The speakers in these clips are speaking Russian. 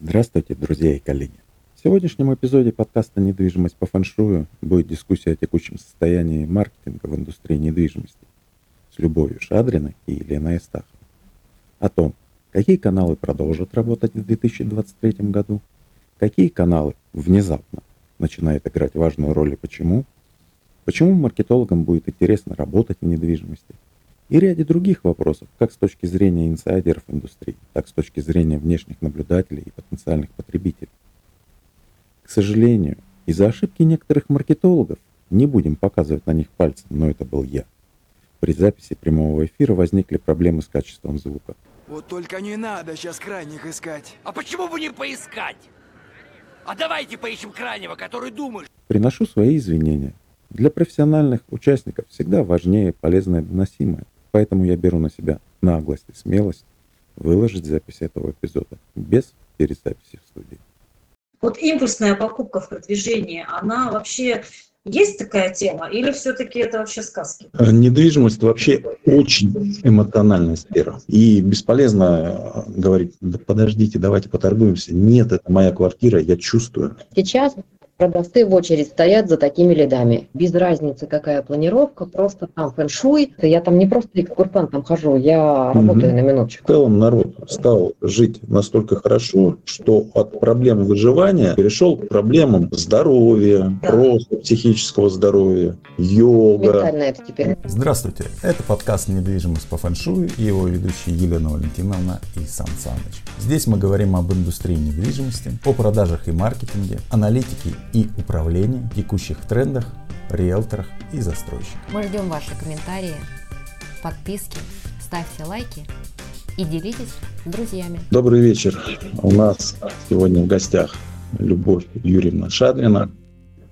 Здравствуйте, друзья и коллеги. В сегодняшнем эпизоде подкаста «Недвижимость по фэншую» будет дискуссия о текущем состоянии маркетинга в индустрии недвижимости с Любовью Шадриной и Еленой Астаховой. О том, какие каналы продолжат работать в 2023 году, какие каналы внезапно начинают играть важную роль и почему, почему маркетологам будет интересно работать в недвижимости – и ряде других вопросов, как с точки зрения инсайдеров индустрии, так с точки зрения внешних наблюдателей и потенциальных потребителей. К сожалению, из-за ошибки некоторых маркетологов, не будем показывать на них пальцем, но это был я, при записи прямого эфира возникли проблемы с качеством звука. Вот только не надо сейчас крайних искать. А почему бы не поискать? А давайте поищем крайнего, который думает. Приношу свои извинения. Для профессиональных участников всегда важнее полезное доносимое. Поэтому я беру на себя наглость и смелость выложить запись этого эпизода без перезаписи в студии. Вот импульсная покупка в продвижении, она вообще есть такая тема или все-таки это вообще сказки? Недвижимость вообще очень эмоциональная сфера. И бесполезно э, говорить, да подождите, давайте поторгуемся. Нет, это моя квартира, я чувствую. Сейчас Продавцы в очередь стоят за такими лидами. Без разницы, какая планировка, просто там фэншуй. Я там не просто экскурсантом хожу, я работаю угу. на минуточку. В целом народ стал жить настолько хорошо, что от проблем выживания перешел к проблемам здоровья, да. просто психического здоровья, йога. Ментально это теперь. Здравствуйте, это подкаст «Недвижимость по фэншую» и его ведущие Елена Валентиновна и Сан Саныч. Здесь мы говорим об индустрии недвижимости, о продажах и маркетинге, аналитике и управления, текущих трендах, риэлторах и застройщиках. Мы ждем ваши комментарии, подписки, ставьте лайки и делитесь с друзьями. Добрый вечер. У нас сегодня в гостях Любовь Юрьевна Шадрина,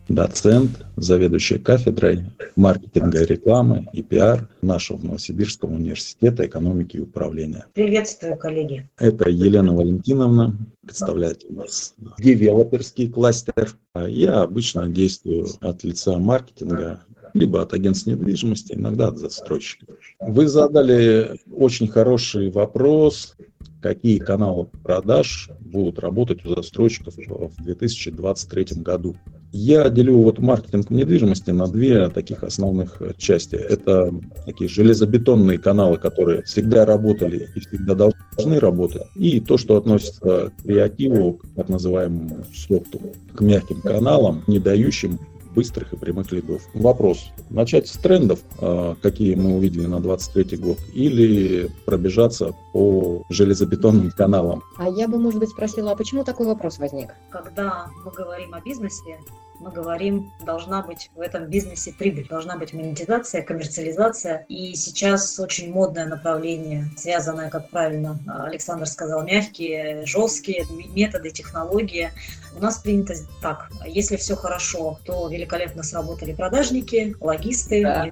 доцент, заведующая кафедрой маркетинга и рекламы и пиар нашего Новосибирского университета экономики и управления. Приветствую, коллеги. Это Елена Валентиновна, представляет у нас девелоперский кластер. Я обычно действую от лица маркетинга либо от агентств недвижимости, иногда от застройщиков. Вы задали очень хороший вопрос, какие каналы продаж будут работать у застройщиков в 2023 году. Я делю вот маркетинг недвижимости на две таких основных части. Это такие железобетонные каналы, которые всегда работали и всегда должны работать. И то, что относится к креативу, к так называемому софту, к мягким каналам, не дающим быстрых и прямых лидов. Вопрос. Начать с трендов, а, какие мы увидели на 23 год, или пробежаться по железобетонным каналам? А я бы, может быть, спросила, а почему такой вопрос возник? Когда мы говорим о бизнесе, мы говорим, должна быть в этом бизнесе прибыль, должна быть монетизация, коммерциализация. И сейчас очень модное направление, связанное, как правильно Александр сказал, мягкие, жесткие методы, технологии. У нас принято так, если все хорошо, то великолепно сработали продажники, логисты, да.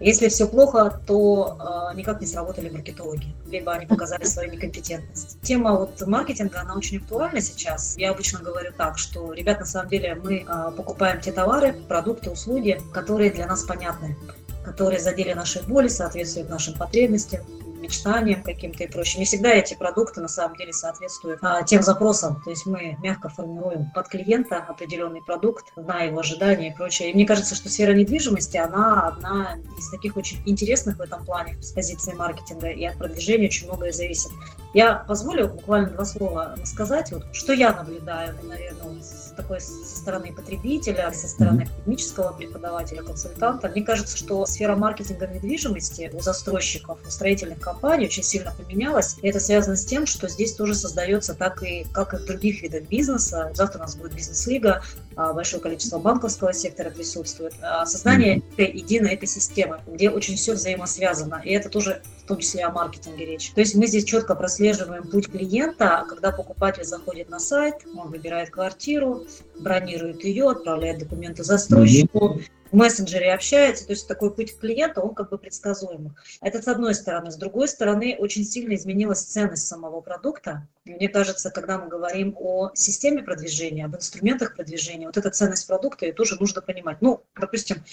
Если все плохо, то э, никак не сработали маркетологи, либо они показали свою некомпетентность. Тема вот маркетинга, она очень актуальна сейчас. Я обычно говорю так, что, ребят, на самом деле мы э, покупаем те товары, продукты, услуги, которые для нас понятны, которые задели наши боли, соответствуют нашим потребностям, мечтаниям каким-то и прочее. Не всегда эти продукты на самом деле соответствуют а, тем запросам. То есть мы мягко формируем под клиента определенный продукт, зная его ожидания и прочее. И мне кажется, что сфера недвижимости, она одна из таких очень интересных в этом плане с позиции маркетинга, и от продвижения очень многое зависит. Я позволю буквально два слова сказать, вот, что я наблюдаю, наверное, вот, с такой со стороны потребителя, со стороны академического преподавателя, консультанта. Мне кажется, что сфера маркетинга недвижимости у застройщиков, у строительных компаний очень сильно поменялась. И это связано с тем, что здесь тоже создается, так и как и в других видах бизнеса. Завтра у нас будет бизнес-лига, а, большое количество банковского сектора присутствует. А, создание единой экосистемы, где очень все взаимосвязано. И это тоже в том числе о маркетинге речь. То есть мы здесь четко прослеживаем путь клиента, когда покупатель заходит на сайт, он выбирает квартиру, бронирует ее, отправляет документы застройщику, в мессенджере общается, то есть такой путь клиента, он как бы предсказуемый. Это с одной стороны. С другой стороны, очень сильно изменилась ценность самого продукта. мне кажется, когда мы говорим о системе продвижения, об инструментах продвижения, вот эта ценность продукта, ее тоже нужно понимать. Ну, допустим,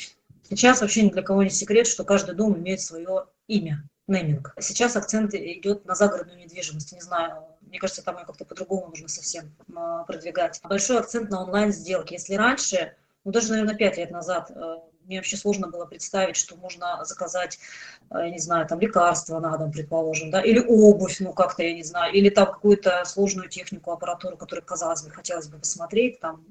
сейчас вообще ни для кого не секрет, что каждый дом имеет свое имя нейминг. Сейчас акцент идет на загородную недвижимость. Не знаю, мне кажется, там ее как-то по-другому нужно совсем а, продвигать. Большой акцент на онлайн-сделки. Если раньше, ну даже, наверное, пять лет назад э, мне вообще сложно было представить, что можно заказать, э, я не знаю, там лекарства на дом, предположим, да, или обувь, ну как-то, я не знаю, или там какую-то сложную технику, аппаратуру, которую, казалось бы, хотелось бы посмотреть, там,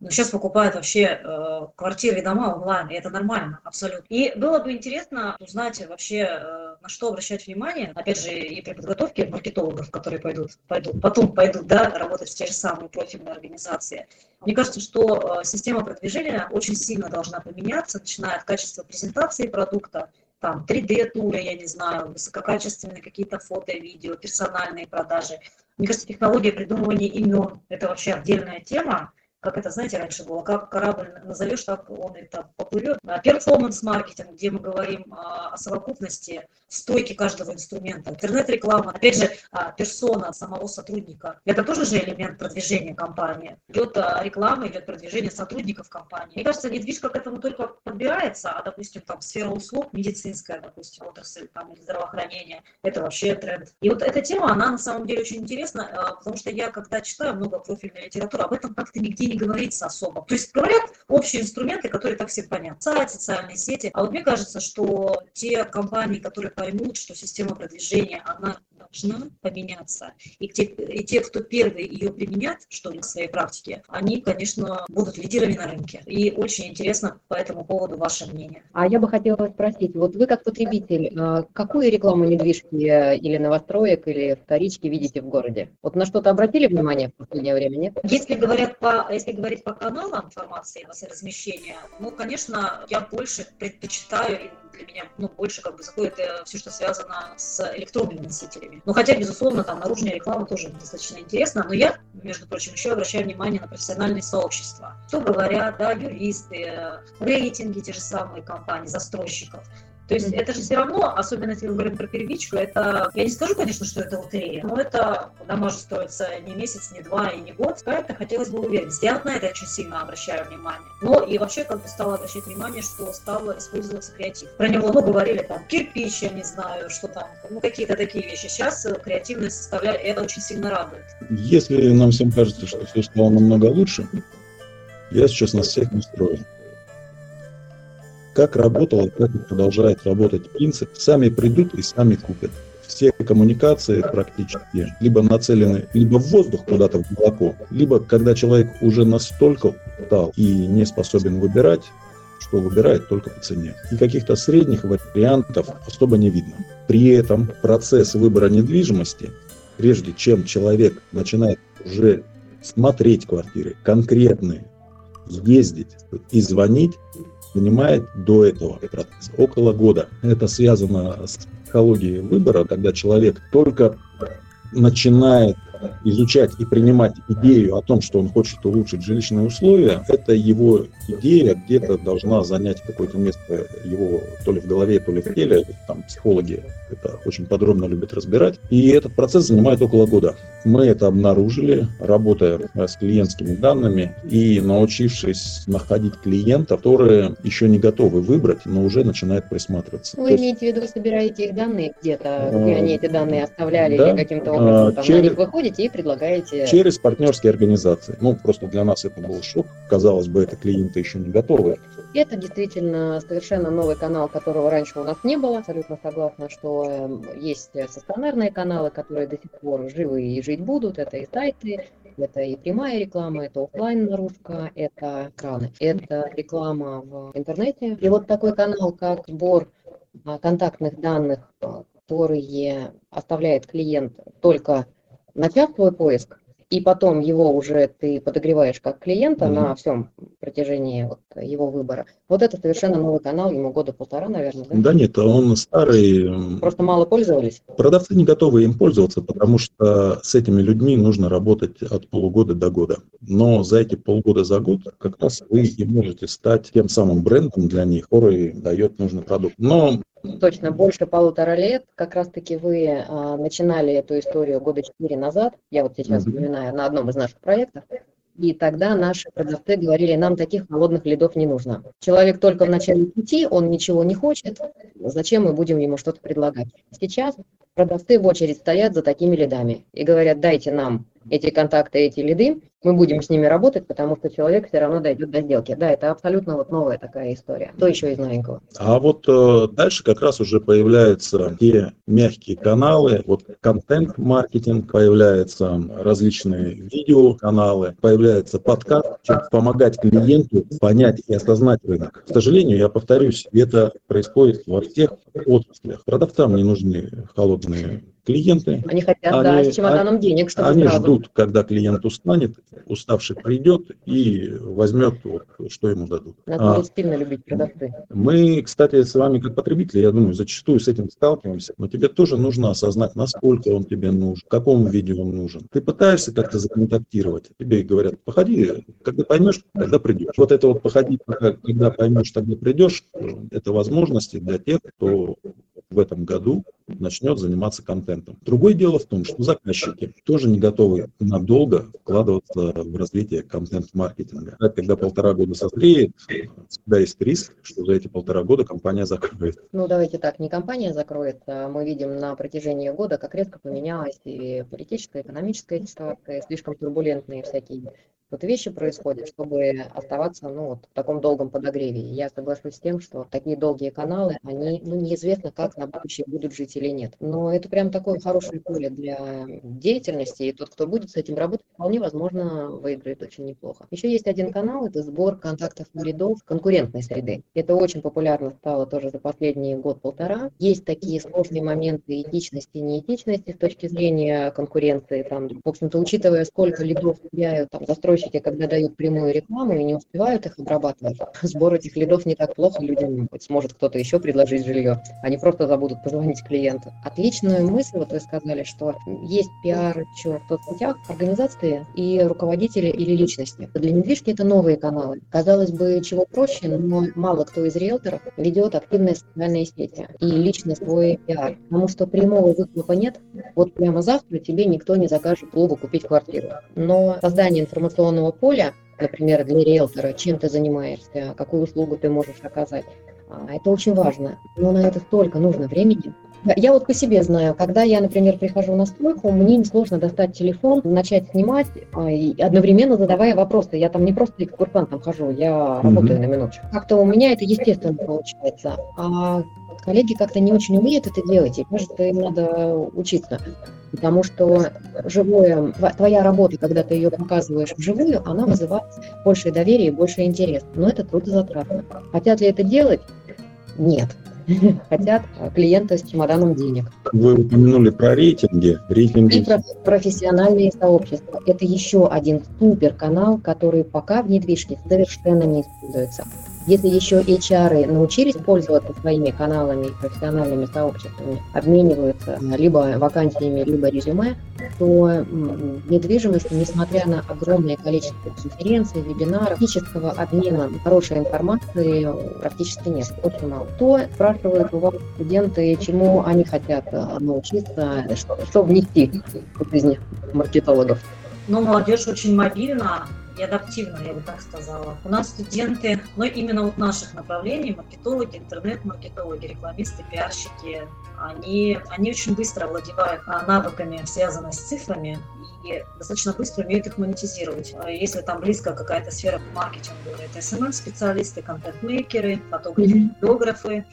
но сейчас покупают вообще э, квартиры и дома онлайн, и это нормально, абсолютно. И было бы интересно узнать вообще, э, на что обращать внимание, опять же, и при подготовке маркетологов, которые пойдут, пойдут потом пойдут, да, работать в те же самые профильные организации. Мне кажется, что э, система продвижения очень сильно должна поменяться, начиная от качества презентации продукта, там 3D-туры, я не знаю, высококачественные какие-то фото, видео, персональные продажи. Мне кажется, технология придумывания имен – это вообще отдельная тема, как это, знаете, раньше было, как корабль назовешь, так он и там поплывет. Перформанс-маркетинг, где мы говорим о совокупности стойки каждого инструмента. Интернет-реклама, опять же, а, персона самого сотрудника. Это тоже же элемент продвижения компании. Идет а, реклама, идет продвижение сотрудников компании. Мне кажется, недвижка к этому только подбирается, а, допустим, там сфера услуг, медицинская, допустим, отрасль там, или здравоохранение, это вообще тренд. И вот эта тема, она на самом деле очень интересна, а, потому что я, когда читаю много профильной литературы, об этом как-то нигде не говорится особо. То есть говорят общие инструменты, которые так все понятны. Сайт, социальные сети. А вот мне кажется, что те компании, которые поймут, что система продвижения, она должна поменяться. И те, и те, кто первые ее применят, что ли, в своей практике, они, конечно, будут лидерами на рынке. И очень интересно по этому поводу ваше мнение. А я бы хотела спросить, вот вы как потребитель, а, какую рекламу недвижки э, или новостроек, или вторички видите в городе? Вот на что-то обратили внимание в последнее время, нет? Если, говорят по, если говорить по каналам информации, размещения, ну, конечно, я больше предпочитаю для меня ну, больше как бы заходит э, все, что связано с электронными носителями. Ну, хотя, безусловно, там наружная реклама тоже достаточно интересна, но я, между прочим, еще обращаю внимание на профессиональные сообщества. Что говорят, да, юристы, э, рейтинги те же самые компании, застройщиков. То есть это же все равно, особенно если мы говорим про первичку, это, я не скажу, конечно, что это лотерея, но это дома же строятся не месяц, не два и не год. Как-то хотелось бы уверить. Я на это очень сильно обращаю внимание. Но и вообще как бы стала обращать внимание, что стало использоваться креатив. Про него, ну, говорили там кирпич, я не знаю, что там, ну, какие-то такие вещи. Сейчас креативность составляет, это очень сильно радует. Если нам всем кажется, что все стало намного лучше, я сейчас нас всех настроен как работал, как продолжает работать принцип, сами придут и сами купят. Все коммуникации практически либо нацелены либо в воздух куда-то в глубоко, либо когда человек уже настолько устал и не способен выбирать, что выбирает только по цене. И каких-то средних вариантов особо не видно. При этом процесс выбора недвижимости, прежде чем человек начинает уже смотреть квартиры конкретные, ездить и звонить, занимает до этого процесса около года. Это связано с психологией выбора, когда человек только начинает изучать и принимать идею о том, что он хочет улучшить жилищные условия, это его идея где-то должна занять какое-то место его то ли в голове, то ли в теле. Там психологи это очень подробно любят разбирать. И этот процесс занимает около года. Мы это обнаружили, работая с клиентскими данными и научившись находить клиентов, которые еще не готовы выбрать, но уже начинают присматриваться. Вы имеете в виду, собираете их данные где-то, где они эти данные оставляли да? или каким-то образом там, через... на них выходите и предлагаете? Через партнерские организации. Ну, просто для нас это был шок. Казалось бы, это клиенты еще не готовы. Это действительно совершенно новый канал, которого раньше у нас не было. Абсолютно согласна, что эм, есть стационарные каналы, которые до сих пор живы и жить будут. Это и сайты, это и прямая реклама, это офлайн наружка, это экраны, это реклама в интернете. И вот такой канал, как сбор а, контактных данных, которые оставляет клиент только начав свой поиск, и потом его уже ты подогреваешь как клиента mm-hmm. на всем протяжении вот его выбора. Вот это совершенно новый канал, ему года полтора, наверное, да? Да нет, он старый. Просто мало пользовались? Продавцы не готовы им пользоваться, потому что с этими людьми нужно работать от полугода до года. Но за эти полгода за год как раз вы и можете стать тем самым брендом для них, который дает нужный продукт. Но Точно, больше полутора лет. Как раз-таки вы а, начинали эту историю года четыре назад. Я вот сейчас mm-hmm. вспоминаю на одном из наших проектов. И тогда наши продавцы говорили, нам таких холодных лидов не нужно. Человек только в начале пути, он ничего не хочет, зачем мы будем ему что-то предлагать? Сейчас продавцы в очередь стоят за такими лидами и говорят, дайте нам эти контакты, эти лиды, мы будем с ними работать, потому что человек все равно дойдет до сделки. Да, это абсолютно вот новая такая история. Что еще из новенького? А вот э, дальше как раз уже появляются те мягкие каналы, вот контент-маркетинг, появляются различные видеоканалы, появляется подкаст, чтобы помогать клиенту понять и осознать рынок. К сожалению, я повторюсь, это происходит во всех отраслях. Продавцам не нужны холодные клиенты. Они хотят, они, да, с чемоданом они, денег, чтобы Они сразу. ждут, когда клиент устанет, уставший придет и возьмет, вот, что ему дадут. Надо а, сильно любить продавцы. Мы, кстати, с вами как потребители, я думаю, зачастую с этим сталкиваемся, но тебе тоже нужно осознать, насколько он тебе нужен, в каком виде он нужен. Ты пытаешься как-то законтактировать, тебе говорят, походи, когда поймешь, тогда придешь. Вот это вот походи, когда поймешь, тогда придешь, это возможности для тех, кто в этом году начнет заниматься контентом. Другое дело в том, что заказчики тоже не готовы надолго вкладываться в развитие контент-маркетинга. Когда полтора года созреет, всегда есть риск, что за эти полтора года компания закроет. Ну, давайте так, не компания закроет, а мы видим на протяжении года, как резко поменялась и политическая, и экономическая ситуация, слишком турбулентные всякие вот вещи происходят, чтобы оставаться ну, вот, в таком долгом подогреве. Я соглашусь с тем, что такие долгие каналы, они ну, неизвестно, как на будущее будут жить или нет. Но это прям такое хорошее поле для деятельности, и тот, кто будет с этим работать, вполне возможно выиграет очень неплохо. Еще есть один канал, это сбор контактов и рядов конкурентной среды. Это очень популярно стало тоже за последний год-полтора. Есть такие сложные моменты этичности и неэтичности с точки зрения конкуренции. Там, в общем-то, учитывая, сколько лидов теряют там, застройщики застройщики, когда дают прямую рекламу и не успевают их обрабатывать, сбор этих лидов не так плохо, людям сможет кто-то еще предложить жилье. Они просто забудут позвонить клиенту. Отличную мысль, вот вы сказали, что есть пиар еще в соцсетях, организации и руководители или личности. Для недвижки это новые каналы. Казалось бы, чего проще, но мало кто из риэлторов ведет активные социальные сети и личный свой пиар. Потому что прямого выхлопа нет. Вот прямо завтра тебе никто не закажет клубу купить квартиру. Но создание информационного информационного поля, например, для риэлтора, чем ты занимаешься, какую услугу ты можешь оказать. А, это очень важно. Но на это столько нужно времени. Я вот по себе знаю, когда я, например, прихожу на стройку, мне несложно достать телефон, начать снимать, а, и одновременно задавая вопросы. Я там не просто экскурсантом хожу, я работаю mm-hmm. на минуточку. Как-то у меня это естественно получается. А коллеги как-то не очень умеют это делать, и кажется, им надо учиться. Потому что живое, твоя работа, когда ты ее показываешь вживую, она вызывает большее доверие и больше интерес. Но это трудозатратно. Хотят ли это делать? Нет. Хотят клиента с чемоданом денег. Вы упомянули про рейтинги. рейтинги. И про профессиональные сообщества. Это еще один супер канал, который пока в недвижке совершенно не используется. Если еще HR научились пользоваться своими каналами профессиональными сообществами, обмениваются либо вакансиями, либо резюме, то недвижимость, несмотря на огромное количество конференций, вебинаров, практического обмена хорошей информации практически нет, очень мало. То спрашивают у вас студенты, чему они хотят э, научиться, что, что внести в жизнь маркетологов? Ну, молодежь очень мобильна, и адаптивно, я бы так сказала. У нас студенты, но именно вот наших направлений, маркетологи, интернет-маркетологи, рекламисты, пиарщики, они, они очень быстро владевают а, навыками, связанными с цифрами, и достаточно быстро умеют их монетизировать. А если там близко какая-то сфера маркетинга, это SMM-специалисты, контент-мейкеры, фотографы, видеографы,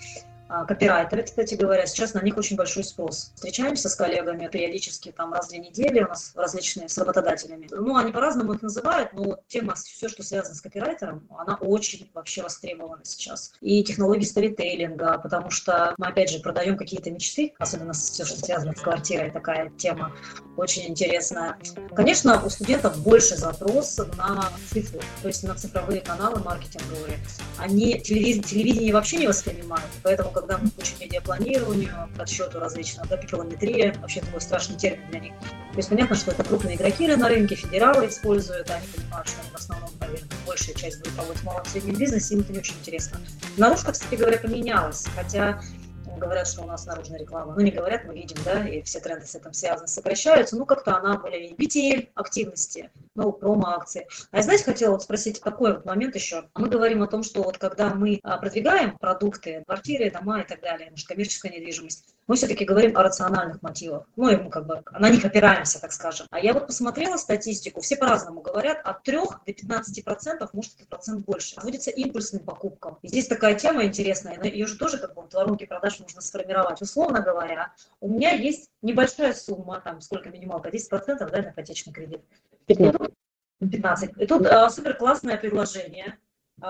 копирайтеры, кстати говоря, сейчас на них очень большой спрос. Встречаемся с коллегами периодически, там раз в две недели у нас различные с работодателями. Ну, они по-разному их называют, но тема, все, что связано с копирайтером, она очень вообще востребована сейчас. И технологии сторителлинга, потому что мы, опять же, продаем какие-то мечты, особенно все, что связано с квартирой, такая тема очень интересная. Конечно, у студентов больше запрос на цифры, то есть на цифровые каналы маркетинговые. Они телевидение, телевидение вообще не воспринимают, поэтому когда мы учим медиапланированию, подсчету различных, да, километрия, вообще такой страшный термин для них. То есть понятно, что это крупные игроки на рынке, федералы используют, они понимают, что они в основном, наверное, большая часть будет работать в малом среднем бизнесе, им это не очень интересно. Наружка, кстати говоря, поменялась, хотя говорят, что у нас наружная реклама. Ну, не говорят, мы видим, да, и все тренды с этим связаны, сокращаются. Ну, как-то она более BTL активности, ну, промо-акции. А я, знаете, хотела вот спросить такой вот момент еще. Мы говорим о том, что вот когда мы а, продвигаем продукты, квартиры, дома и так далее, может, коммерческая недвижимость, мы все-таки говорим о рациональных мотивах. Ну, и мы как бы на них опираемся, так скажем. А я вот посмотрела статистику, все по-разному говорят, от 3 до 15 процентов, может, это процент больше, отводится импульсным покупкам. И здесь такая тема интересная, ее же тоже как бы в воронке продаж можно сформировать. Условно говоря, у меня есть небольшая сумма, там, сколько минималка, 10 процентов, да, на ипотечный кредит. 15. 15. И тут а, супер классное предложение,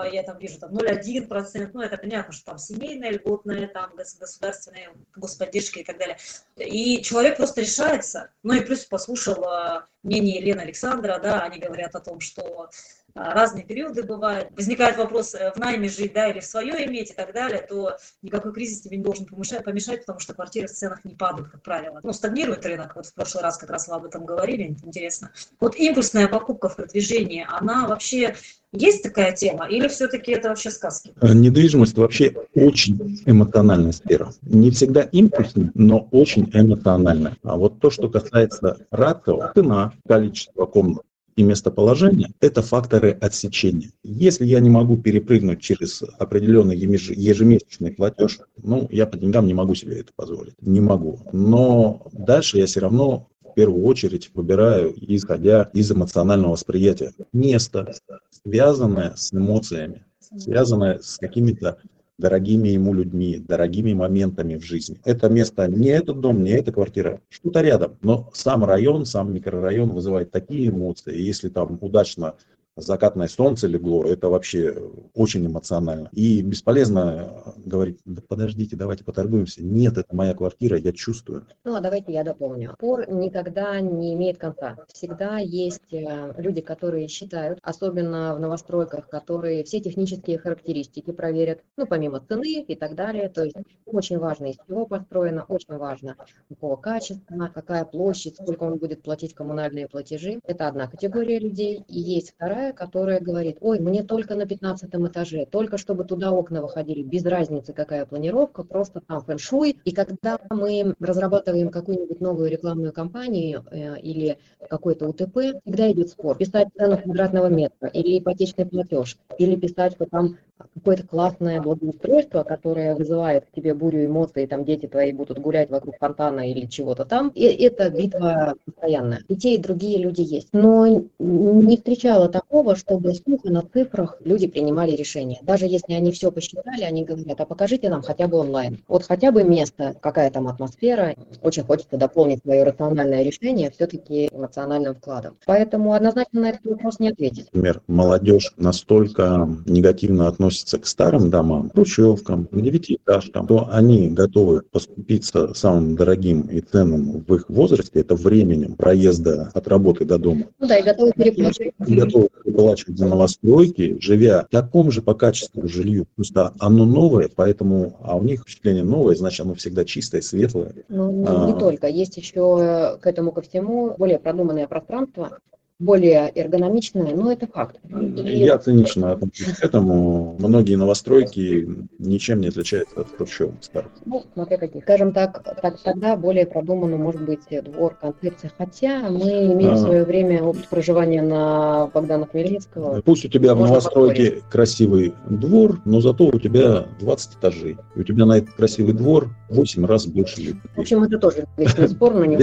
я там вижу там 0,1%, ну это понятно, что там семейная, льготная, там государственная господдержка и так далее. И человек просто решается, ну и плюс послушал а, мнение Елены Александра, да, они говорят о том, что а, разные периоды бывают. Возникает вопрос, э, в найме жить, да, или в свое иметь и так далее, то никакой кризис тебе не должен помешать, помешать потому что квартиры в ценах не падают, как правило. Ну, стагнирует рынок. Вот в прошлый раз как раз вы об этом говорили, интересно. Вот импульсная покупка в продвижении, она вообще есть такая тема или все-таки это вообще сказки? Э, недвижимость вообще очень эмоциональная сфера. Не всегда импульсная, но очень эмоциональная. А вот то, что касается рацио, цена, количество комнат, и местоположение – это факторы отсечения. Если я не могу перепрыгнуть через определенный ежемесячный платеж, ну, я по деньгам не могу себе это позволить. Не могу. Но дальше я все равно в первую очередь выбираю, исходя из эмоционального восприятия. Место, связанное с эмоциями, связанное с какими-то дорогими ему людьми, дорогими моментами в жизни. Это место не этот дом, не эта квартира, что-то рядом. Но сам район, сам микрорайон вызывает такие эмоции. Если там удачно закатное солнце легло, это вообще очень эмоционально. И бесполезно говорить, да подождите, давайте поторгуемся. Нет, это моя квартира, я чувствую. Ну, а давайте я дополню. Спор никогда не имеет конца. Всегда есть э, люди, которые считают, особенно в новостройках, которые все технические характеристики проверят, ну, помимо цены и так далее. То есть очень важно, из чего построено, очень важно, какого качества, какая площадь, сколько он будет платить коммунальные платежи. Это одна категория людей. И есть вторая вторая, которая говорит, ой, мне только на 15 этаже, только чтобы туда окна выходили, без разницы какая планировка, просто там фэншуй. И когда мы разрабатываем какую-нибудь новую рекламную кампанию э, или какой-то УТП, всегда идет спор. Писать цену квадратного метра или ипотечный платеж, или писать, что там какое-то классное благоустройство, которое вызывает к тебе бурю эмоций, там дети твои будут гулять вокруг фонтана или чего-то там. И это битва постоянная. И те, и другие люди есть. Но не встречала такого, чтобы сухо на цифрах люди принимали решения. Даже если они все посчитали, они говорят, а покажите нам хотя бы онлайн. Вот хотя бы место, какая там атмосфера. Очень хочется дополнить свое рациональное решение все-таки эмоциональным вкладом. Поэтому однозначно на этот вопрос не ответить. Например, молодежь настолько негативно относится относятся к старым домам, хрущевкам, девятиэтажкам, то они готовы поступиться самым дорогим и ценным в их возрасте, это временем проезда от работы до дома. Ну да, и готовы переплачивать. Готовы переплачивать за новостройки, живя в таком же по качеству жилью. Просто оно новое, поэтому, а у них впечатление новое, значит, оно всегда чистое, светлое. Ну, а, не только. Есть еще к этому ко всему более продуманное пространство, более эргономичная, но это факт. И... Я цинично отношусь к этому. Многие новостройки ничем не отличаются от хрущевых старых. Ну, смотря каких. Скажем так, так, тогда более продуманно может быть двор, концепция. Хотя мы имеем а... в свое время опыт проживания на Богдана Хмельницкого. Пусть у тебя в новостройке поспорить. красивый двор, но зато у тебя 20 этажей. И у тебя на этот красивый двор 8 раз больше людей. В общем, это тоже вечный спор, на него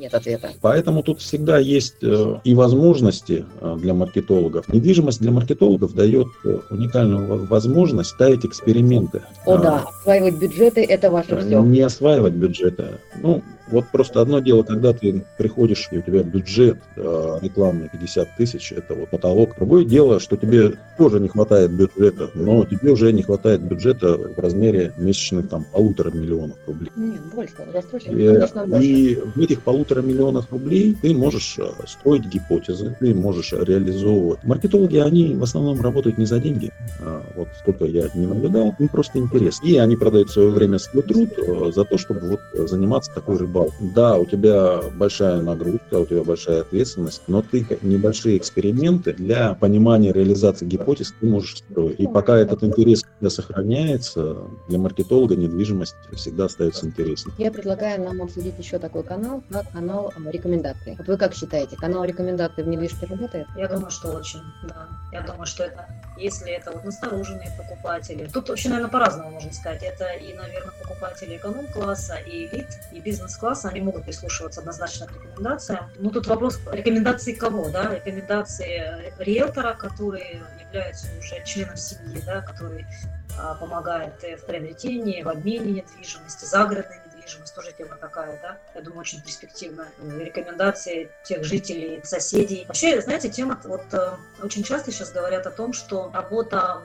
нет ответа. Поэтому тут всегда есть э, и возможности э, для маркетологов. Недвижимость для маркетологов дает э, уникальную возможность ставить эксперименты. О да, осваивать бюджеты – это ваше все. Не осваивать бюджеты. Ну, вот просто одно дело, когда ты приходишь, и у тебя бюджет э, рекламный 50 тысяч, это вот потолок. Другое дело, что тебе тоже не хватает бюджета, но тебе уже не хватает бюджета в размере месячных там полутора миллионов рублей. Нет, больше. И, конечно, больше. и в этих полутора миллионах рублей ты можешь э, строить гипотезы, ты можешь реализовывать. Маркетологи, они в основном работают не за деньги. А, вот сколько я не наблюдал, им просто интересно. И они продают свое время свой труд э, за то, чтобы вот заниматься такой рыбалкой баллов. Да, у тебя большая нагрузка, у тебя большая ответственность, но ты небольшие эксперименты для понимания реализации гипотез ты можешь строить. И пока этот интерес тебя сохраняется, для маркетолога недвижимость всегда остается интересной. Я предлагаю нам обсудить еще такой канал, как канал э, рекомендаций. Вот вы как считаете, канал рекомендаций в недвижимости работает? Я думаю, что очень, да. Я думаю, что это, если это вот настороженные покупатели. Тут вообще, наверное, по-разному можно сказать. Это и, наверное, покупатели эконом-класса, и элит, и бизнес-класса, они могут прислушиваться однозначно к рекомендациям. Ну, тут вопрос рекомендации кого, да? Рекомендации риэлтора, который является уже членом семьи, да, который а, помогает в приобретении, в обмене недвижимости, загородной недвижимость, тоже тема такая, да, я думаю, очень перспективная. Рекомендации тех жителей, соседей. Вообще, знаете, тема, вот э, очень часто сейчас говорят о том, что работа,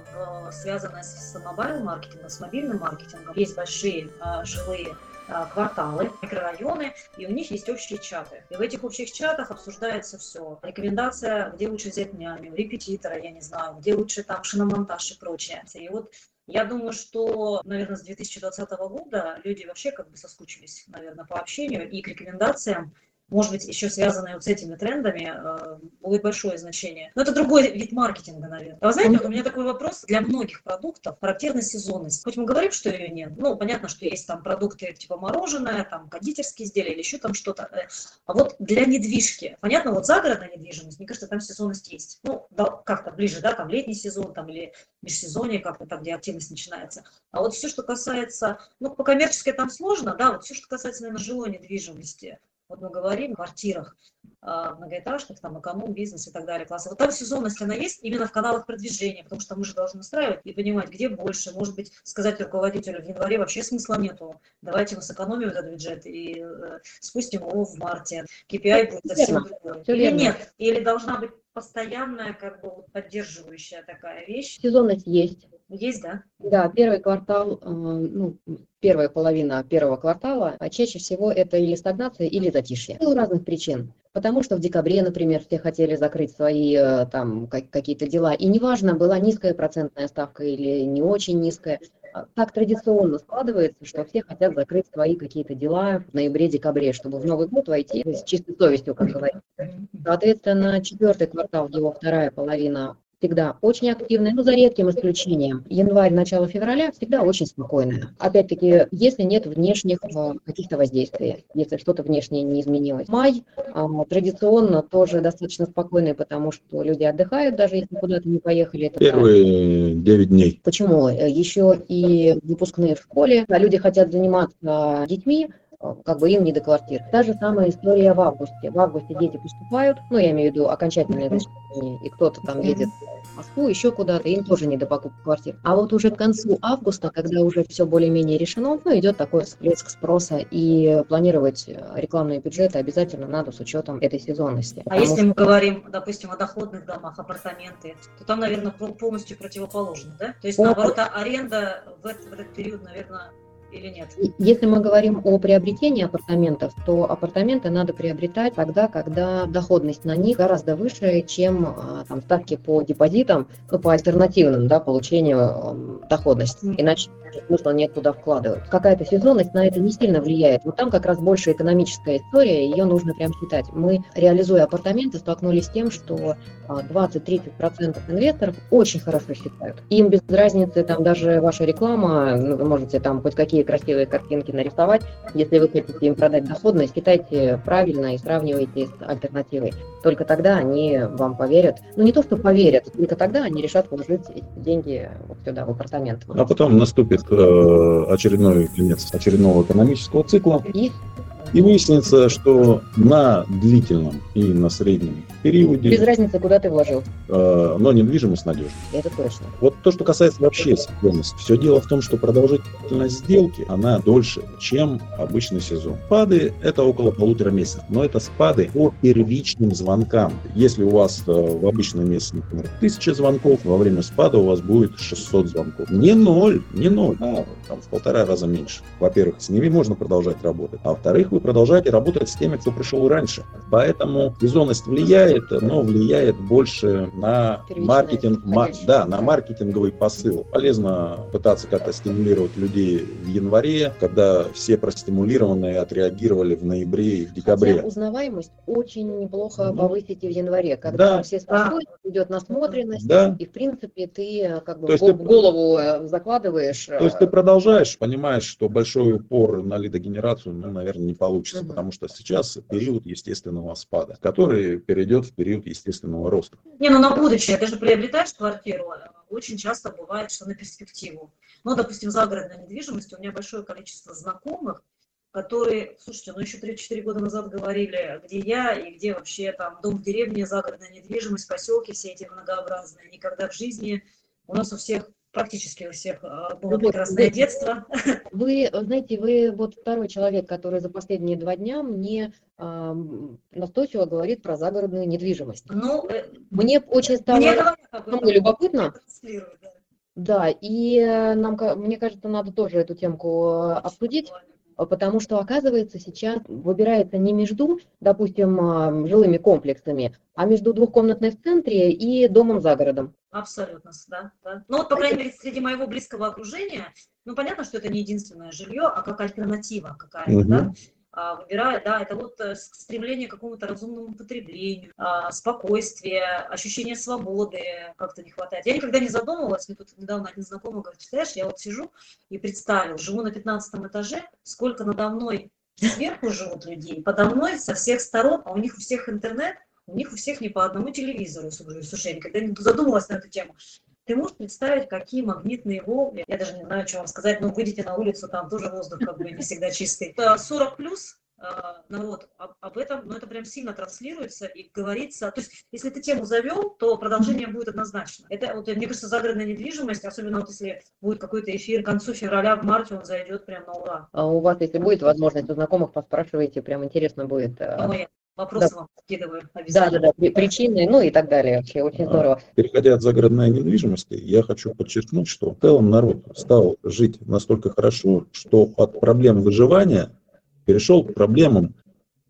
связанная с мобайл-маркетингом, с мобильным маркетингом, есть большие а, жилые кварталы, микрорайоны, и у них есть общие чаты. И в этих общих чатах обсуждается все. Рекомендация, где лучше взять няню, репетитора, я не знаю, где лучше там шиномонтаж и прочее. И вот я думаю, что, наверное, с 2020 года люди вообще как бы соскучились, наверное, по общению и к рекомендациям может быть, еще связанные вот с этими трендами, э, будет большое значение. Но это другой вид маркетинга, наверное. А вы знаете, вот у меня такой вопрос для многих продуктов, характерна сезонность. Хоть мы говорим, что ее нет, ну, понятно, что есть там продукты типа мороженое, там кондитерские изделия или еще там что-то. А вот для недвижки, понятно, вот загородная недвижимость, мне кажется, там сезонность есть. Ну, да, как-то ближе, да, там летний сезон, там или межсезонье как-то там, где активность начинается. А вот все, что касается, ну, по коммерческой там сложно, да, вот все, что касается, наверное, жилой недвижимости, вот мы говорим о квартирах, многоэтажных, там, эконом, бизнес и так далее, классы. Вот там сезонность, она есть именно в каналах продвижения, потому что мы же должны настраивать и понимать, где больше. Может быть, сказать руководителю в январе вообще смысла нету. Давайте мы сэкономим этот бюджет и э, спустим его в марте. KPI будет совсем другой. Или нет? Или должна быть постоянная, как бы поддерживающая такая вещь. Сезонность есть. Есть, да? Да, первый квартал, э, ну, первая половина первого квартала, а чаще всего это или стагнация, или затишье. У разных причин. Потому что в декабре, например, все хотели закрыть свои э, там какие-то дела. И неважно, была низкая процентная ставка или не очень низкая, а так традиционно складывается, что все хотят закрыть свои какие-то дела в ноябре-декабре, чтобы в Новый год войти с чистой совестью, как говорится. Соответственно, четвертый квартал, его вторая половина всегда очень активная, но за редким исключением. Январь, начало февраля всегда очень спокойная. Опять-таки, если нет внешних э, каких-то воздействий, если что-то внешнее не изменилось. Май а, традиционно тоже достаточно спокойный, потому что люди отдыхают, даже если куда-то не поехали. Первые 9 дней. Почему? Еще и выпускные в школе, а люди хотят заниматься детьми, как бы им не до квартир. Та же самая история в августе. В августе дети поступают, ну, я имею в виду окончательное зачисление, и кто-то там едет в Москву, еще куда-то, им тоже не до покупки квартир. А вот уже к концу августа, когда уже все более-менее решено, ну, идет такой всплеск спроса, и планировать рекламные бюджеты обязательно надо с учетом этой сезонности. А если что... мы говорим, допустим, о доходных домах, апартаменты, то там, наверное, полностью противоположно, да? То есть, наоборот, аренда в этот, в этот период, наверное, или нет? Если мы говорим о приобретении апартаментов, то апартаменты надо приобретать тогда, когда доходность на них гораздо выше, чем а, там, ставки по депозитам, ну, по альтернативным да, получению доходности. Иначе смысла нет туда вкладывать. Какая-то сезонность на это не сильно влияет. Вот там как раз больше экономическая история, ее нужно прям считать. Мы, реализуя апартаменты, столкнулись с тем, что 20-30% а, инвесторов очень хорошо считают. Им без разницы, там даже ваша реклама, ну, вы можете там хоть какие красивые картинки нарисовать, если вы хотите им продать доходность, считайте правильно и сравнивайте с альтернативой. Только тогда они вам поверят. Ну не то, что поверят, только тогда они решат вложить деньги вот сюда, в апартамент. А потом наступит э, очередной конец очередного экономического цикла. И и выяснится, что на длительном и на среднем периоде... Без разницы, куда ты вложил. Э, но недвижимость надежна. Это точно. Вот то, что касается вообще сезонности. Все дело в том, что продолжительность сделки, она дольше, чем обычный сезон. Спады – это около полутора месяцев. Но это спады по первичным звонкам. Если у вас э, в обычном месяце, например, тысяча звонков, во время спада у вас будет 600 звонков. Не ноль, не ноль, а там, в полтора раза меньше. Во-первых, с ними можно продолжать работать. А во-вторых, вы продолжаете работать с теми, кто пришел раньше. Поэтому сезонность влияет, но влияет больше на маркетинг, ма- да, на маркетинговый посыл. Полезно пытаться как-то стимулировать людей в январе, когда все простимулированные отреагировали в ноябре и в декабре. Хотя узнаваемость очень неплохо Ну, повысите в январе, когда да. все спрашивают, идет насмотренность, Да, и в принципе ты э, как бы То есть в ты- голову э, закладываешь. то есть ты продолжаешь, понимаешь, что большой упор на лидогенерацию, ну, наверное, не получится, потому что сейчас период естественного спада, который перейдет в период естественного роста. Не, ну на будущее, ты же приобретаешь квартиру, э, очень часто бывает, что на перспективу. Ну, допустим, загородная недвижимость, у меня большое количество знакомых, которые, слушайте, ну еще 3-4 года назад говорили, где я и где вообще там дом в деревне, загородная недвижимость, поселки все эти многообразные. Никогда в жизни у нас у всех, практически у всех э, было Вот, прекрасное вот. детство. Вы, э, знаете, вы вот второй человек, который за последние два дня мне ам, настойчиво говорит про загородную недвижимость. Ну, э, Мне очень стало мне этом. любопытно. Да. И э, нам, мне кажется, надо тоже эту темку э, обсудить. Потому что, оказывается, сейчас выбирается не между, допустим, а, жилыми комплексами, а между двухкомнатной в центре и домом за городом. Абсолютно, да, да. Ну вот, по крайней мере, среди моего близкого окружения, ну понятно, что это не единственное жилье, а как альтернатива какая-то, Мгм. да, выбирает, да, это вот э, стремление к какому-то разумному потреблению, а, спокойствие, ощущение свободы как-то не хватает. Я никогда не задумывалась, мне тут недавно один знакомый говорит, представляешь, я вот сижу и представил, живу на 15 этаже, сколько надо мной сверху живут людей, подо мной со всех сторон, а у них у всех интернет, у них у всех не по одному телевизору, слушай, я никогда не задумывалась на эту тему. Ты можешь представить, какие магнитные волны, я даже не знаю, что вам сказать, но выйдите на улицу, там тоже воздух как бы не всегда чистый. Это 40 плюс э, народ об, этом, но это прям сильно транслируется и говорится. То есть, если ты тему завел, то продолжение будет однозначно. Это, вот, мне кажется, загородная недвижимость, особенно вот если будет какой-то эфир к концу февраля, в марте, он зайдет прям на ура. А у вас, если будет возможность у знакомых, поспрашивайте, прям интересно будет. э, Вопросы вам скидываю обязательно. Да, да, да, при- причины, ну и так далее. Вообще очень А. здорово. Переходя от загородной недвижимости, я хочу подчеркнуть, что в целом народ стал жить настолько хорошо, что от проблем выживания перешел к проблемам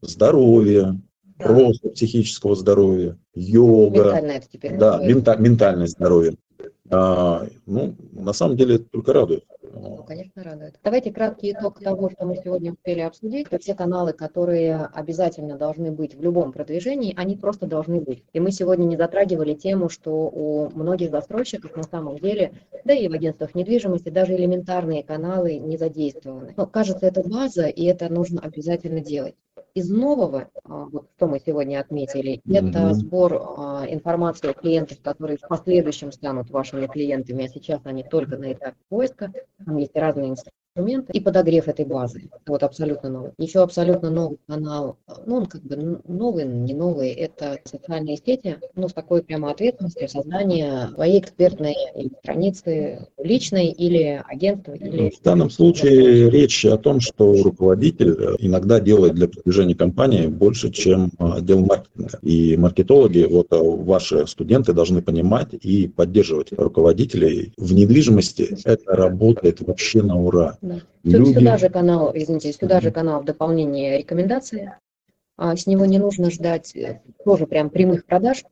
здоровья, Да. просто психического здоровья, йога, Ментально это теперь да, мента- ментальное здоровье. А, ну, на самом деле, это только радует. Ну, конечно, радует. Давайте краткий итог того, что мы сегодня успели обсудить. Все каналы, которые обязательно должны быть в любом продвижении, они просто должны быть. И мы сегодня не затрагивали тему, что у многих застройщиков на самом деле, да и в агентствах недвижимости, даже элементарные каналы не задействованы. Но кажется, это база, и это нужно обязательно делать. Из нового, а, вот что мы сегодня отметили, это Мгм. сбор а, информации о клиентах, которые в последующем станут вашими клиентами, а сейчас они только на этапе поиска. Там есть разные инструменты и подогрев этой базы. Вот абсолютно новый. Еще абсолютно новый канал, ну он как бы новый, не новый, это социальные сети, ну с такой прямо ответственностью создания своей экспертной страницы личной или агентства, или... В данном случае речь о том, что руководитель иногда делает для продвижения компании больше, чем э, отдел маркетинга. И маркетологи, вот э, ваши студенты должны понимать и поддерживать руководителей. В недвижимости это работает вообще на ура. Да. Люди- Сюда же канал, извините, сюда же Мгм. канал в дополнение рекомендации. А, С него не нужно ждать э, тоже прям прямых продаж,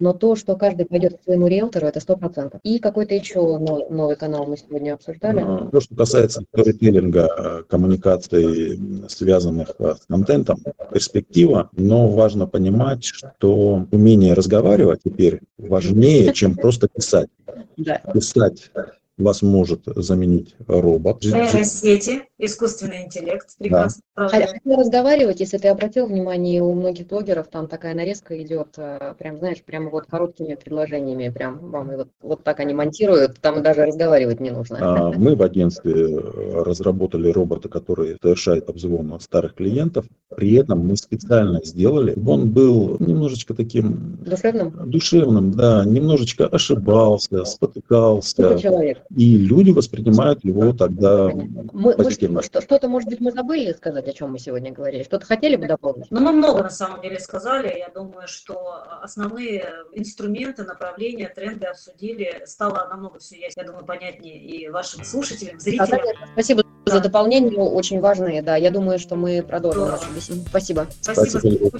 но то, что каждый пойдет к своему риэлтору, это сто процентов. И какой-то еще но- новый канал мы сегодня обсуждали. Э, То, что касается сторителлинга, э, коммуникаций, связанных э, с контентом, перспектива, но важно понимать, что умение разговаривать теперь важнее, чем просто писать. Писать вас может заменить робот. Нейросети, искусственный интеллект, прекрасно. А правда. хотя разговаривать, если ты обратил внимание, у многих блогеров там такая нарезка идет, э, прям, знаешь, прямо вот короткими предложениями, прям вам и вот, вот так они монтируют, там даже разговаривать не нужно. А, Мы в агентстве э, разработали робота, который совершает обзвон старых клиентов. При этом мы специально сделали, чтобы он был немножечко таким Душевным? душевным, да, немножечко ошибался, спотыкался. Человек. И люди воспринимают его тогда Мы, позитивно. что- что-то, может быть, мы забыли сказать, о чем мы сегодня говорили? Что-то хотели бы дополнить? Ну, мы много на самом деле сказали. Я думаю, что основные инструменты, направления, тренды обсудили. Стало намного все, я думаю, понятнее и вашим слушателям, А, зрителям. конечно, спасибо за дополнение, очень важные, да. Я думаю, что мы продолжим нашу беседу. Спасибо. Спасибо.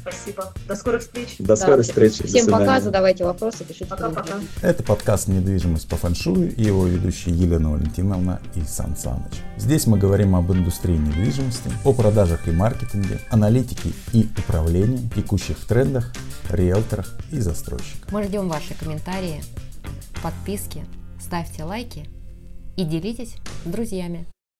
Спасибо. До скорых встреч. До Да, скорой всем- встречи. До Всем пока, задавайте вопросы, пишите. Пока-пока. Это подкаст «Недвижимость по фэншую» и его ведущие Елена Валентиновна и Сан Саныч. Здесь мы говорим об индустрии недвижимости, о продажах и маркетинге, аналитике и управлении, текущих трендах, риэлторах и застройщиках. Мы ждем ваши комментарии, подписки, ставьте лайки и делитесь с друзьями.